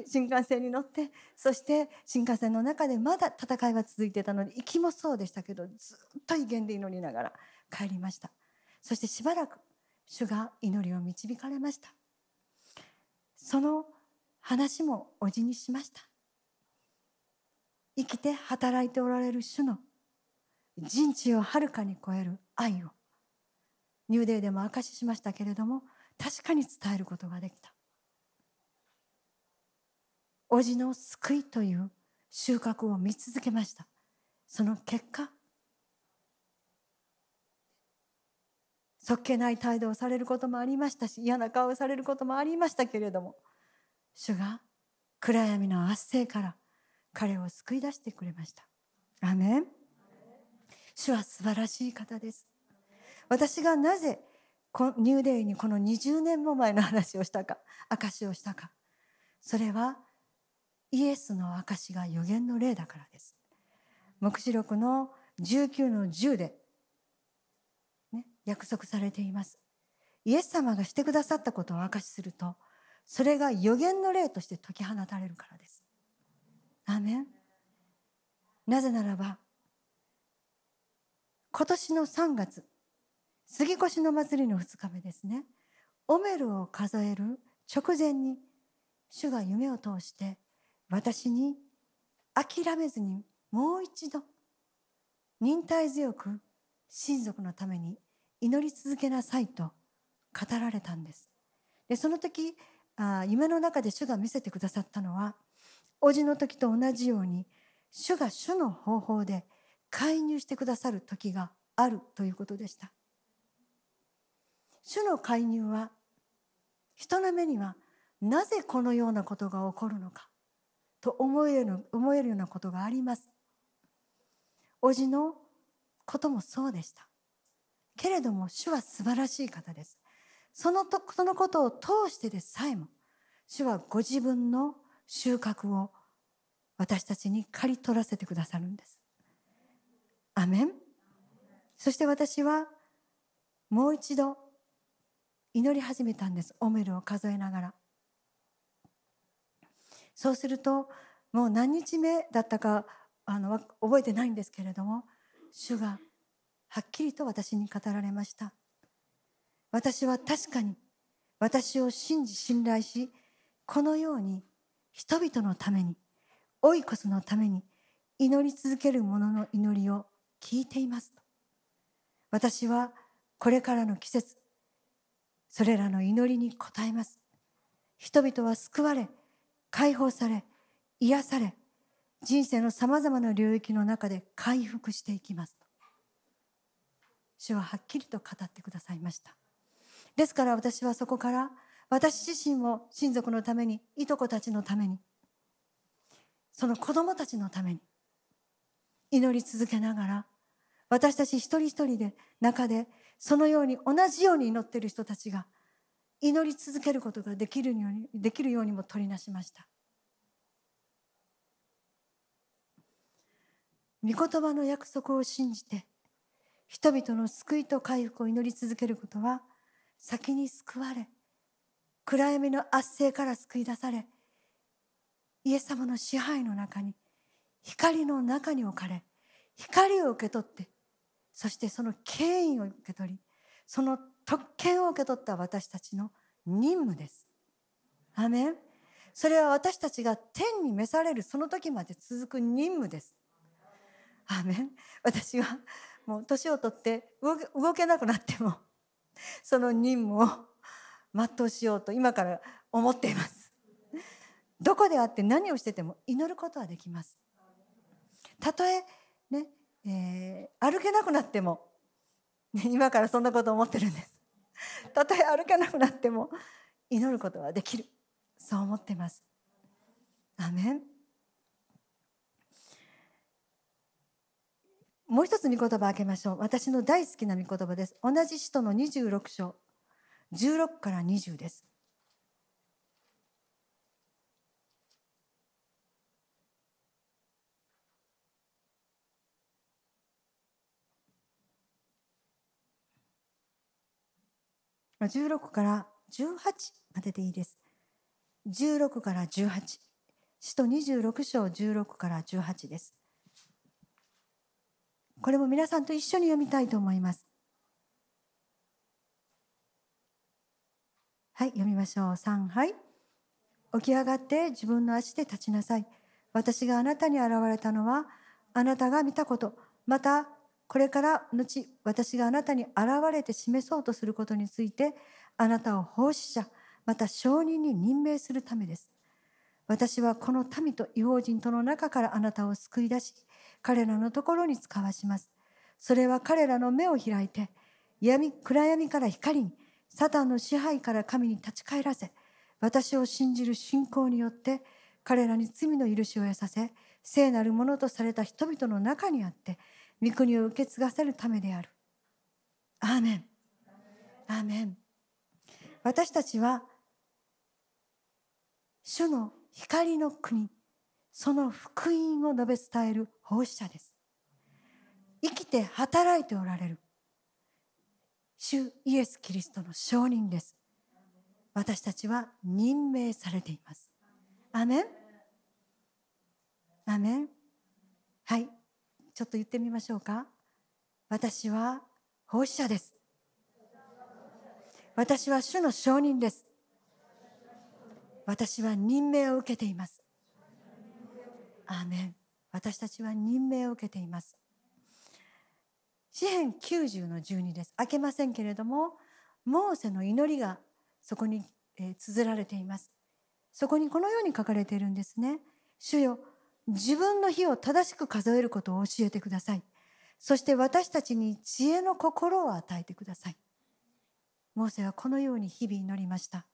新幹線に乗ってそして新幹線の中でまだ戦いは続いてたので行きもそうでしたけどずっと威厳で祈りながら帰りました。そしてしばらく主が祈りを導かれました。その話もおじにしました。生きて働いておられる主の人知をはるかに超える愛を。ニューデーでも明かししましたけれども確かに伝えることができた。おじの救いという収穫を見続けました。その結果そっけない態度をされることもありましたし嫌な顔をされることもありましたけれども主が暗闇の圧政から彼を救い出してくれました。アメン。主は素晴らしい方です。私がなぜニューデイにこの20年も前の話をしたか証をしたか。それはイエスの証が予言の例だからです。黙示録の19の10で、ね、約束されています。イエス様がしてくださったことを証しするとそれが予言の霊として解き放たれるからです。アメン。なぜならば今年の3月杉越の祭りの2日目ですね。オメルを数える直前に主が夢を通して私に諦めずにもう一度忍耐強く親族のために祈り続けなさいと語られたんです。でその時あ夢の中で主が見せてくださったのは叔父の時と同じように主が主の方法で介入してくださる時があるということでした。主の介入は人の目にはなぜこのようなことが起こるのかと思える思えるようなことがあります。叔父のこともそうでした。けれども主は素晴らしい方です。そのとそのことを通してでさえも主はご自分の収穫を私たちに刈り取らせてくださるんです。アメン。そして私はもう一度祈り始めたんです。オメルを数えながら。そうするともう何日目だったかあの覚えてないんですけれども主がはっきりと私に語られました。私は確かに私を信じ信頼しこのように人々のためにオイコスのために祈り続ける者の祈りを聞いています私はこれからの季節それらの祈りに応えます。人々は救われ解放され癒され人生のさまざまな領域の中で回復していきます主ははっきりと語ってくださいました。ですから私はそこから私自身も親族のためにいとこたちのためにその子供たちのために祈り続けながら私たち一人一人で中でそのように同じように祈っている人たちが祈り続けることができるようにできるようにも取りなしました。御言葉の約束を信じて人々の救いと回復を祈り続けることは先に救われ暗闇の圧政から救い出されイエス様の支配の中に光の中に置かれ光を受け取ってそしてその権威を受け取りその特権を受け取った私たちの任務です。アメン。それは私たちが天に召されるその時まで続く任務です。アメン。私はもう年を取って動けなくなってもその任務を全うしようと今から思っています。どこであって何をしてても祈ることはできます。たとえね、えー、歩けなくなっても、ね、今からそんなこと思ってるんです。たとえ歩けなくなっても祈ることはできる。そう思ってます。アメン。もう一つ御言葉開けましょう私の大好きな御言葉です同じ使徒の26章16から20です16から18まででいいです。16から18。使徒26章16から18です。これも皆さんと一緒に読みたいと思います。はい、読みましょう。3、はい。起き上がって自分の足で立ちなさい。私があなたに現れたのは、あなたが見たこと、またこれから後、私があなたに現れて示そうとすることについて、あなたを奉仕者、また証人に任命するためです。私はこの民と違法人との中からあなたを救い出し、彼らのところに使わします。それは彼らの目を開いて、闇暗闇から光に、サタンの支配から神に立ち返らせ、私を信じる信仰によって、彼らに罪の許しを得させ、聖なるものとされた人々の中にあって、御国を受け継がせるためである。アーメン。アーメン。私たちは、主の光の国、その福音を述べ伝える奉仕者です。生きて働いておられる。主イエス・キリストの証人です。私たちは任命されています。アメン？アメン？はい。ちょっと言ってみましょうか。私は奉仕者です。私は主の証人です。私は任命を受けています。アメン。私たちは任命を受けています。詩編90の12です。開けませんけれどもモーセの祈りがそこに、え綴られています。そこにこのように書かれているんですね。主よ自分の日を正しく数えることを教えてください。そして私たちに知恵の心を与えてください。モーセはこのように日々祈りました。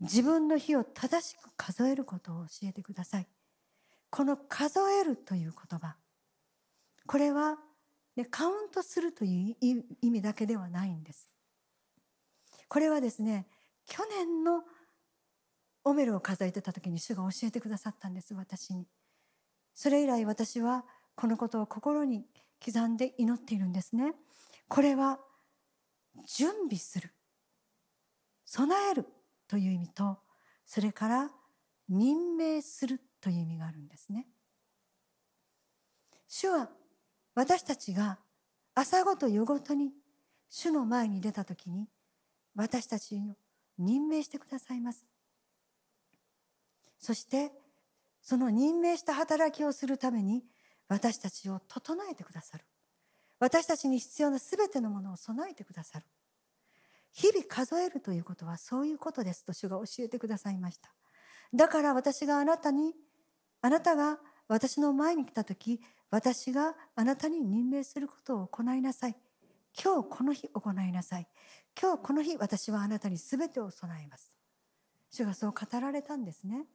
自分の日を正しく数えることを教えてください。この数えるという言葉。これは、ね、カウントするという意味だけではないんです。これはですね去年のオメルを数えてた時に主が教えてくださったんです私に。それ以来私はこのことを心に刻んで祈っているんですね。これは準備する。備えるという意味とそれから任命するという意味があるんですね。主は私たちが朝ごと夜ごとに主の前に出た時に私たちを任命してくださいます。そしてその任命した働きをするために私たちを整えてくださる。私たちに必要な全てのものを備えてくださる。日々数えるということはそういうことですと主が教えてくださいました。だから私があなたにあなたが私の前に来た時私があなたに任命することを行いなさい。今日この日行いなさい。今日この日私はあなたに全てを備えます。主がそう語られたんですね。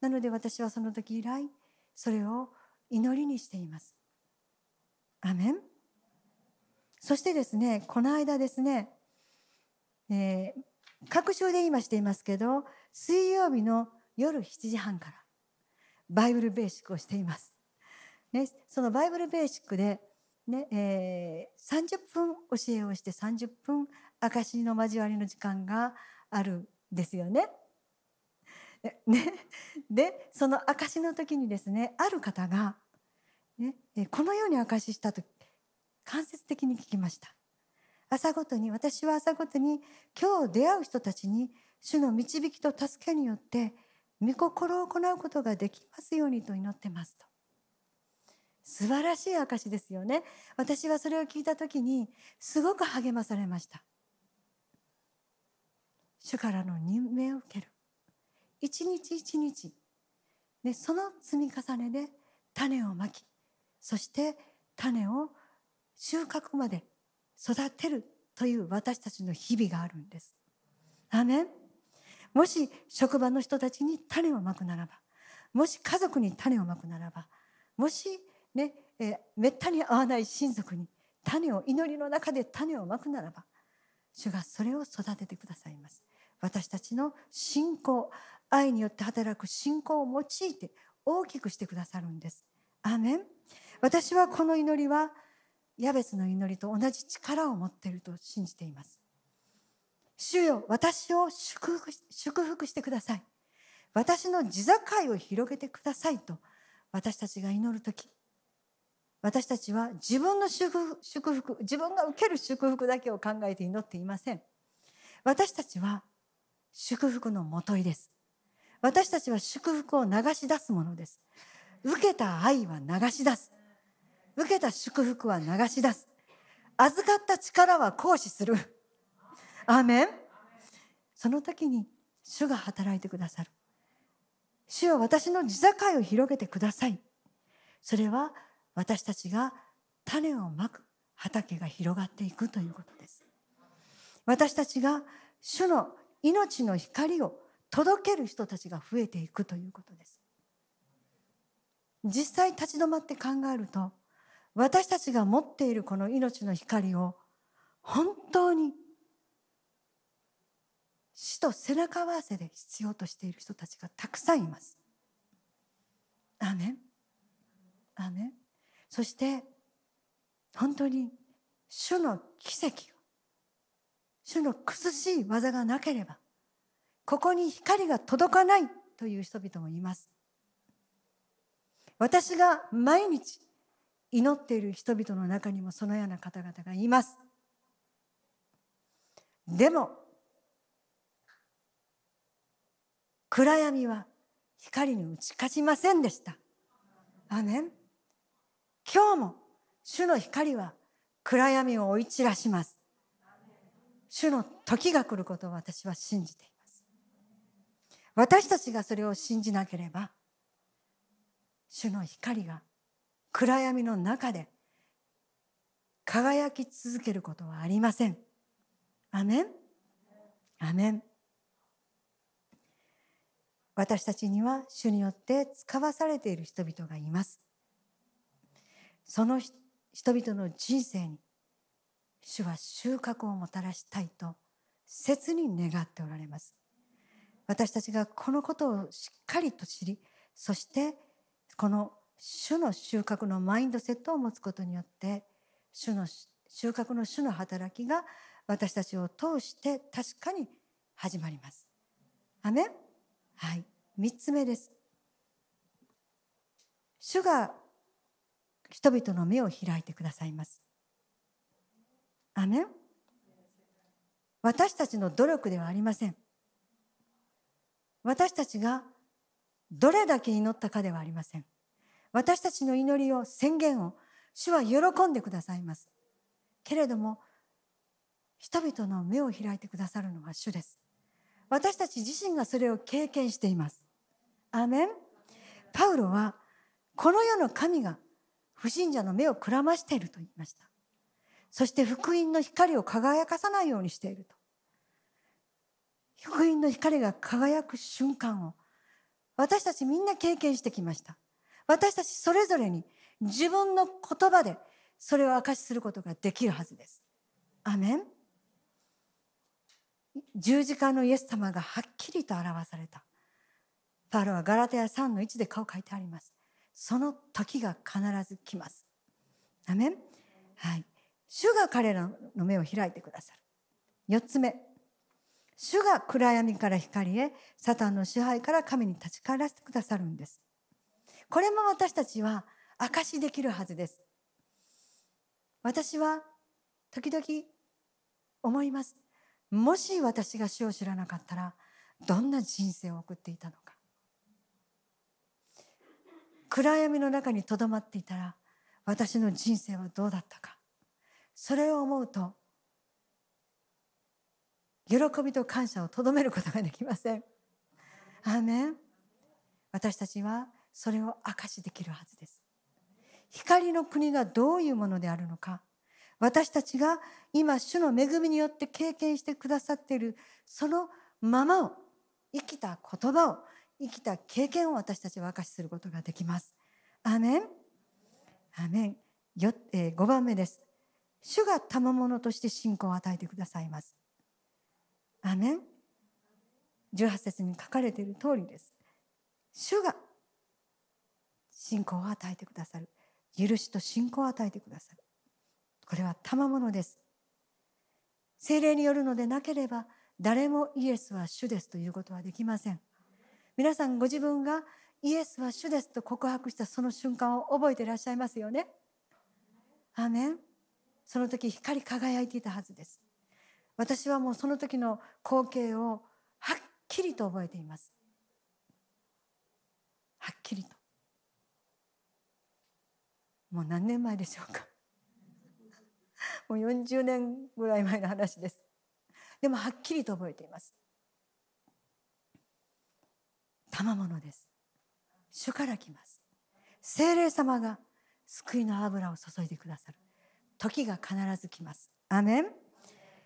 なので私はその時以来それを祈りにしています。アメン。そしてですねこの間ですね、えー、各週で今していますけど水曜日の夜7時半からバイブルベーシックをしています。ね、そのバイブルベーシックで、ねえー、30分教えをして30分証の交わりの時間があるんですよね。ね、でその証の時にですねある方が、ね、このように証ししたと間接的に聞きました朝ごとに私は朝ごとに今日出会う人たちに主の導きと助けによって御心を行うことができますようにと祈ってますと。素晴らしい証ですよね。私はそれを聞いた時にすごく励まされました。主からの任命を受ける。一日一日、ね、その積み重ねで種をまきそして種を収穫まで育てるという私たちの日々があるんです。アメン。もし職場の人たちに種をまくならばもし家族に種をまくならばもしね、えー、めったに会わない親族に種を祈りの中で種をまくならば主がそれを育ててくださいます。私たちの信仰愛によって働く信仰を用いて大きくしてくださるんです。アメン。私はこの祈りはヤベスの祈りと同じ力を持っていると信じています。主よ私を祝福祝福してください。私の地境を広げてくださいと私たちが祈る時。私たちは自分の祝福自分が受ける祝福だけを考えて祈っていません。私たちは祝福のもといです。私たちは祝福を流し出すものです。受けた愛は流し出す。受けた祝福は流し出す。預かった力は行使する。アーメンその時に主が働いてくださる。主は私の地境を広げてください。それは私たちが種をまく畑が広がっていくということです。私たちが主の命の光を届ける人たちが増えていくということです。実際立ち止まって考えると私たちが持っているこの命の光を本当に死と背中合わせで必要としている人たちがたくさんいます。アメン。アメン。そして本当に主の奇跡を主の苦しい技がなければここに光が届かないという人々もいます。私が毎日祈っている人々の中にもそのような方々がいます。でも暗闇は光に打ち勝ちませんでした。アメン。今日も主の光は暗闇を追い散らします。主の時が来ることを私は信じています。私たちがそれを信じなければ主の光が暗闇の中で輝き続けることはありません。アメン。アメン。私たちには主によって使わされている人々がいます。その人々の人生に主は収穫をもたらしたいと切に願っておられます。私たちがこのことをしっかりと知りそしてこの主の収穫のマインドセットを持つことによって主の収穫の主の働きが私たちを通して確かに始まります。アメはい。三つ目です。主が人々の目を開いてくださいます。アメン？私たちの努力ではありません。私たちがどれだけ祈ったかではありません。私たちの祈りを宣言を主は喜んでくださいます。けれども人々の目を開いてくださるのは主です。私たち自身がそれを経験しています。アメンパウロはこの世の神が不信者の目をくらましていると言いました。そして福音の光を輝かさないようにしていると。福音の光が輝く瞬間を私たちみんな経験してきました。私たちそれぞれに自分の言葉でそれを証しすることができるはずです。アメン十字架のイエス様がはっきりと表された。パウロはガラテヤ3の1で顔書いてあります。その時が必ず来ます。アメン？はい。主が彼らの目を開いてくださる。四つ目。主が暗闇から光へ、サタンの支配から神に立ち返らせてくださるんです。これも私たちは証しできるはずです。私は時々思います。もし私が主を知らなかったら、どんな人生を送っていたのか。暗闇の中にとどまっていたら、私の人生はどうだったか。それを思うと喜びと感謝をとどめることができません。アーメン私たちはそれを証しできるはずです。光の国がどういうものであるのか私たちが今主の恵みによって経験してくださっているそのままを生きた言葉を生きた経験を私たちは証しすることができます。アーメンアーメンよえ5番目です。主が賜物として信仰を与えてくださいます。アメン18節に書かれている通りです。主が信仰を与えてくださる。許しと信仰を与えてくださる。これは賜物です。精霊によるのでなければ誰もイエスは主ですということはできません。皆さんご自分がイエスは主ですと告白したその瞬間を覚えていらっしゃいますよね。アメンその時光り輝いていたはずです私はもうその時の光景をはっきりと覚えていますはっきりともう何年前でしょうか もう40年ぐらい前の話です。でもはっきりと覚えています。賜物です。主から来ます。精霊様が救いの油を注いでくださる。時が必ず来ます。アメン。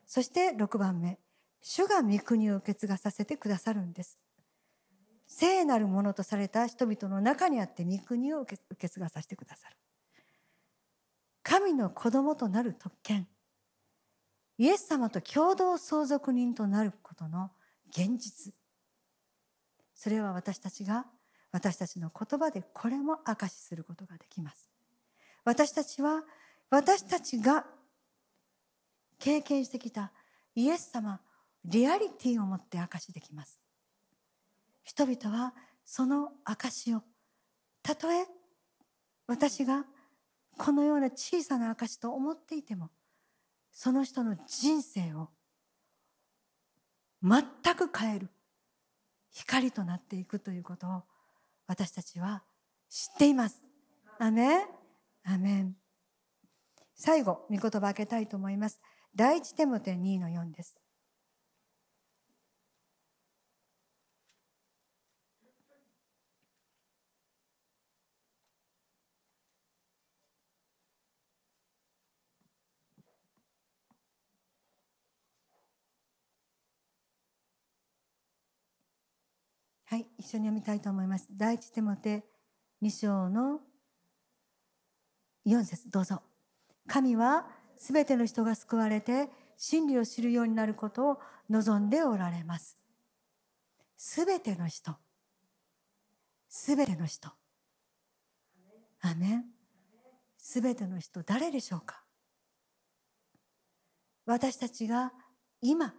そして6番目。主が御国を受け継がさせてくださるんです。聖なるものとされた人々の中にあって御国を受け継がさせてくださる。神の子供となる特権。イエス様と共同相続人となることの現実。それは私たちが私たちの言葉でこれも証しすることができます。私たちは私たちが経験してきたイエス様リアリティを持って証しできます。人々はその証をたとえ私がこのような小さな証と思っていてもその人の人生を全く変える光となっていくということを私たちは知っています。アメンアメン最後、御言葉開けたいと思います。第一テモテ2の4です。はい、一緒に読みたいと思います。第一テモテ2章の4節どうぞ。神はすべての人が救われて真理を知るようになることを望んでおられます。すべての人。すべての人。アメン。すべての人、誰でしょうか？私たちが今、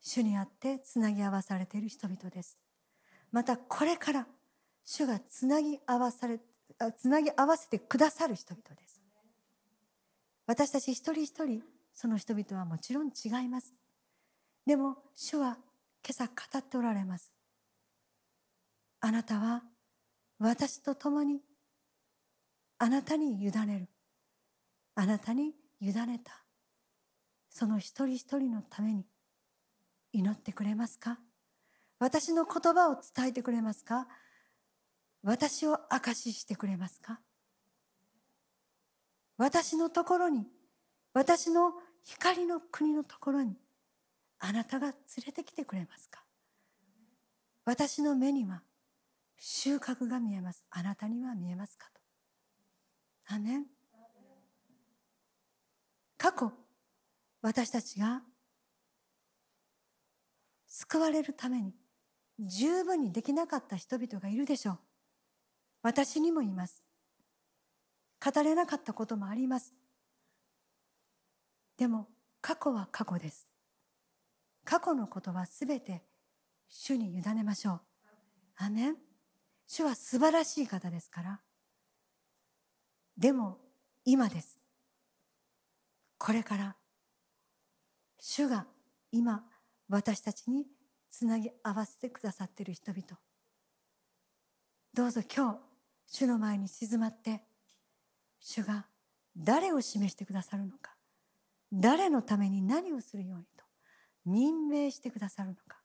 主にあってつなぎ合わされている人々です。またこれから主がつなぎ合わされ、つなぎ合わせてくださる人々です。私たち一人一人その人々はもちろん違います。でも主は今朝語っておられます。あなたは私と共にあなたに委ねる。あなたに委ねた。その一人一人のために祈ってくれますか？私の言葉を伝えてくれますか？私を証ししてくれますか？私のところに私の光の国のところにあなたが連れてきてくれますか？私の目には収穫が見えます。あなたには見えますかと。アメン。過去私たちが救われるために十分にできなかった人々がいるでしょう。私にもいます。語れなかったこともあります。でも過去は過去です。過去のことはすべて主に委ねましょう。アメン。主は素晴らしい方ですから。でも今です。これから主が今私たちにつなぎ合わせてくださっている人々。どうぞ今日主の前に静まって主が誰を示してくださるのか誰のために何をするようにと任命してくださるのか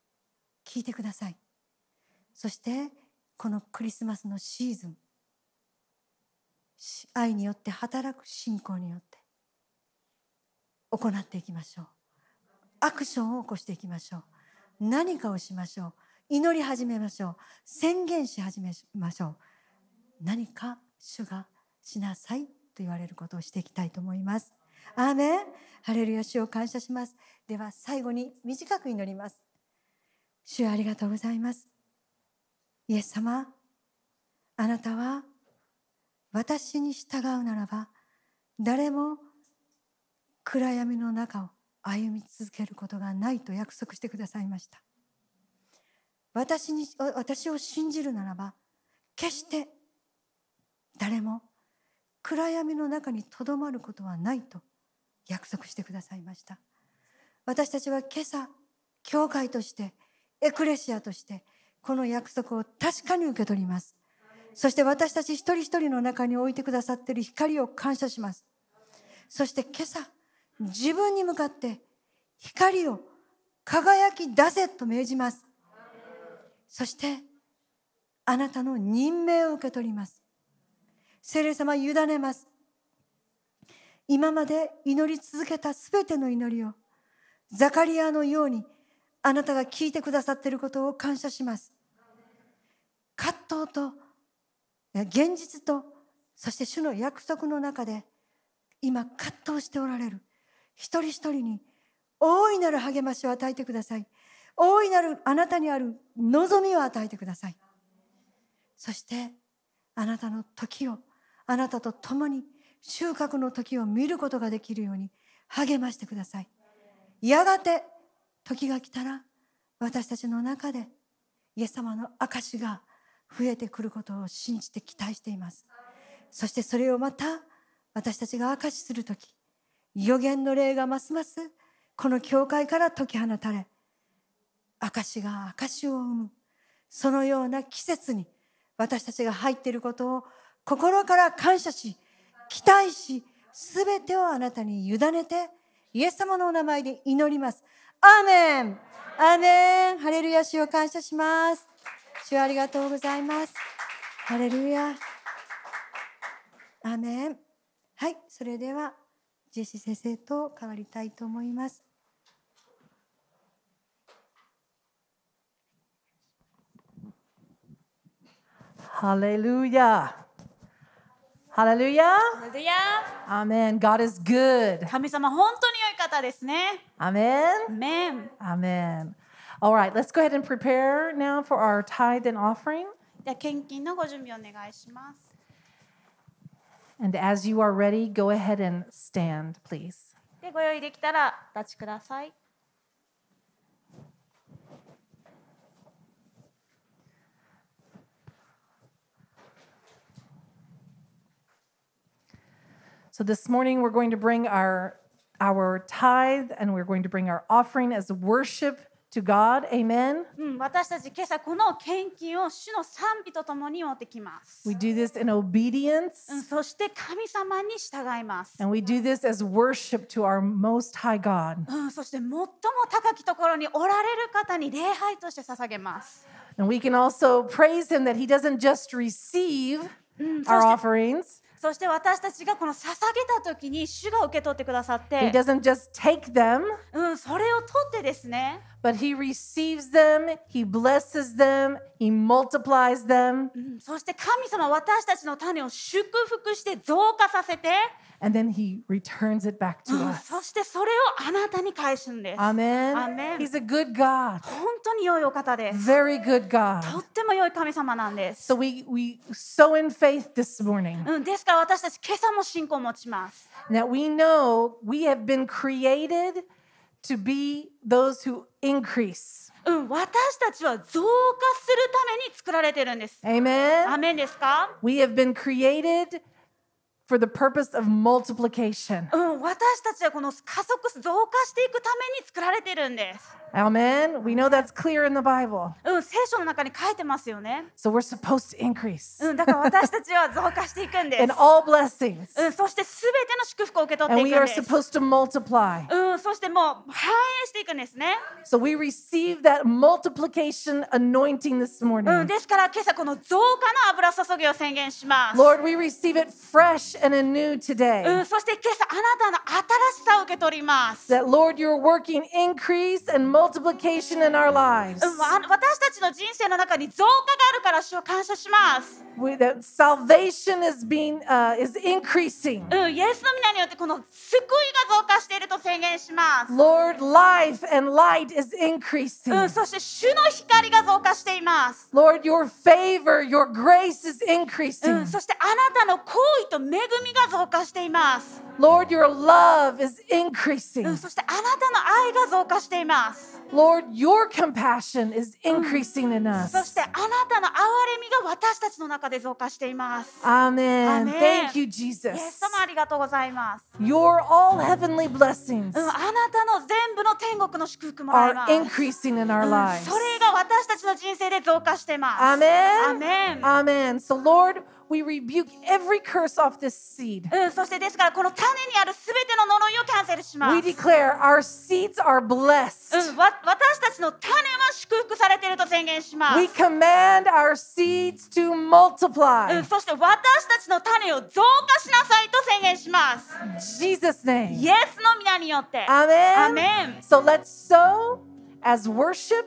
聞いてください。そしてこのクリスマスのシーズン愛によって働く信仰によって行っていきましょう。アクションを起こしていきましょう。何かをしましょう祈り始めましょう宣言し始めましょう何か主がしなさいと言われることをしていきたいと思います。アーメンハレルヤ主を感謝します。では最後に短く祈ります。主ありがとうございます。イエス様、あなたは私に従うならば誰も暗闇の中を歩み続けることがないと約束してくださいました。私に私を信じるならば決して誰も暗闇の中にとどまることはないと約束してくださいました。私たちは今朝教会としてエクレシアとしてこの約束を確かに受け取ります。そして私たち一人一人の中に置いてくださっている光を感謝します。そして今朝自分に向かって光を輝き出せと命じます。そしてあなたの任命を受け取ります。聖霊様委ねます。今まで祈り続けたすべての祈りをザカリアのようにあなたが聞いてくださっていることを感謝します。葛藤と現実とそして主の約束の中で今葛藤しておられる。一人一人に大いなる励ましを与えてください。大いなるあなたにある望みを与えてください。そしてあなたの時をあなたと共に収穫の時を見ることができるように励ましてください。やがて時が来たら私たちの中でイエス様の証が増えてくることを信じて期待しています。そしてそれをまた私たちが証しする時予言の霊がますますこの教会から解き放たれ証が証を生むそのような季節に私たちが入っていることを心から感謝し期待しすべてをあなたに委ねてイエス様のお名前で祈ります。アーメン!アーメン!ハレルヤ主を感謝します。主ありがとうございます。ハレルヤ。アーメン。はいそれではジェシー先生と変わりたいと思います。ハレルヤハレルヤハレルヤアメン !God is good! 神様本当に良い方ですね。アメンアメン,アメン All は献金のご準備お願いします。And as you are ready, go ahead and stand, please. でご用意できたらお立ちください。 So this morning we're going to bring our our tithe and we're going to bring our offering as worship to God. Amen. うん、私たち今朝この献金を主の賛美とともに持ってきます。We do this in obedience うん、そして神様に従います。and we do this as worship to our most high God. うん、そして最も高きところにおられる方に礼拝として捧げます。And we can also praise him that he doesn't just receive our offerings, そして私たちがこの捧げた時に主が受け取ってくださっ he て、doesn't just take them, うん、それを取ってですね、but he receives them, he blesses them, he multiplies them, うんそして神様私たちの種を祝福して増加させて、and then he returns it back う to ん us. そしてそれをあなたに返すんです。 Amen. Amen. He's a good God, 本当に良いお方です。 very good と God. っても良い神様なんです。 So we we sow in faith this morning うん、ですから私たち今朝も信仰を持ちます。 that we know we have been created to be those who increase. うん、私たちは増加するために作られてるんです。 Amen. アメンですか We have been created for the purpose of multiplication. うん、私たちはこの加速増加していくために作られてるんです。 Amen. We know that's clear in the Bible. うん、聖書の中に書いてますよね。 So we're supposed to increase うん、だから私たちは増加していくんで in す。 all blessings. うん、そしてすべての祝福を受け取っ And てい we くん are です。 supposed to multiply. うん、そしてもう反映していくんですね。 So we receive that multiplication anointing this うん、 morning. ですから今朝この増加の油注ぎを宣言します。 Lord, we receive it fresh and anew う today. ん、そして今朝あなたの新しさを受け取ります。That, Lord, you're working increase and multiplication in our lives. うん、わ私たちの人生の中に増加があるから主を感謝します。We, that salvation is being uh, is increasing. うん、イエスの皆によってこの救いが増加していると宣言します。Lord, life and light is う increasing. ん、そして主の光が増加しています。Lord, your favor, your grace is う increasing. ん、そしてあなたの行為と恵みが増加しています。Lord, your love is うん、increasing. そしてあなたの愛が増加しています。Lord, your compassion is increasing in そ us. してあなたの憐れみが私たちの中で増加しています。Amen. Amen. Thank you, イエ Jesus. ス様ありがとうございます。Your all heavenly blessings うん、あなたの全部の天国の祝福もらい are ます。increasing in our うん lives. それが私たちの人生で増加しています。Amen. アメン Amen. So, Lord, we rebuke every curse off this seed. うん、そしてですからこの種にあるすべての呪いをキャンセルします。 We declare our seeds are blessed. うん、わ私たちの種は祝福されていると宣言します。 We command our seeds to うん multiply. そして私たちの種を増加しなさいと宣言します。 Jesus' イ name. エスの皆によって。 Amen. アメン So let's sow as worship.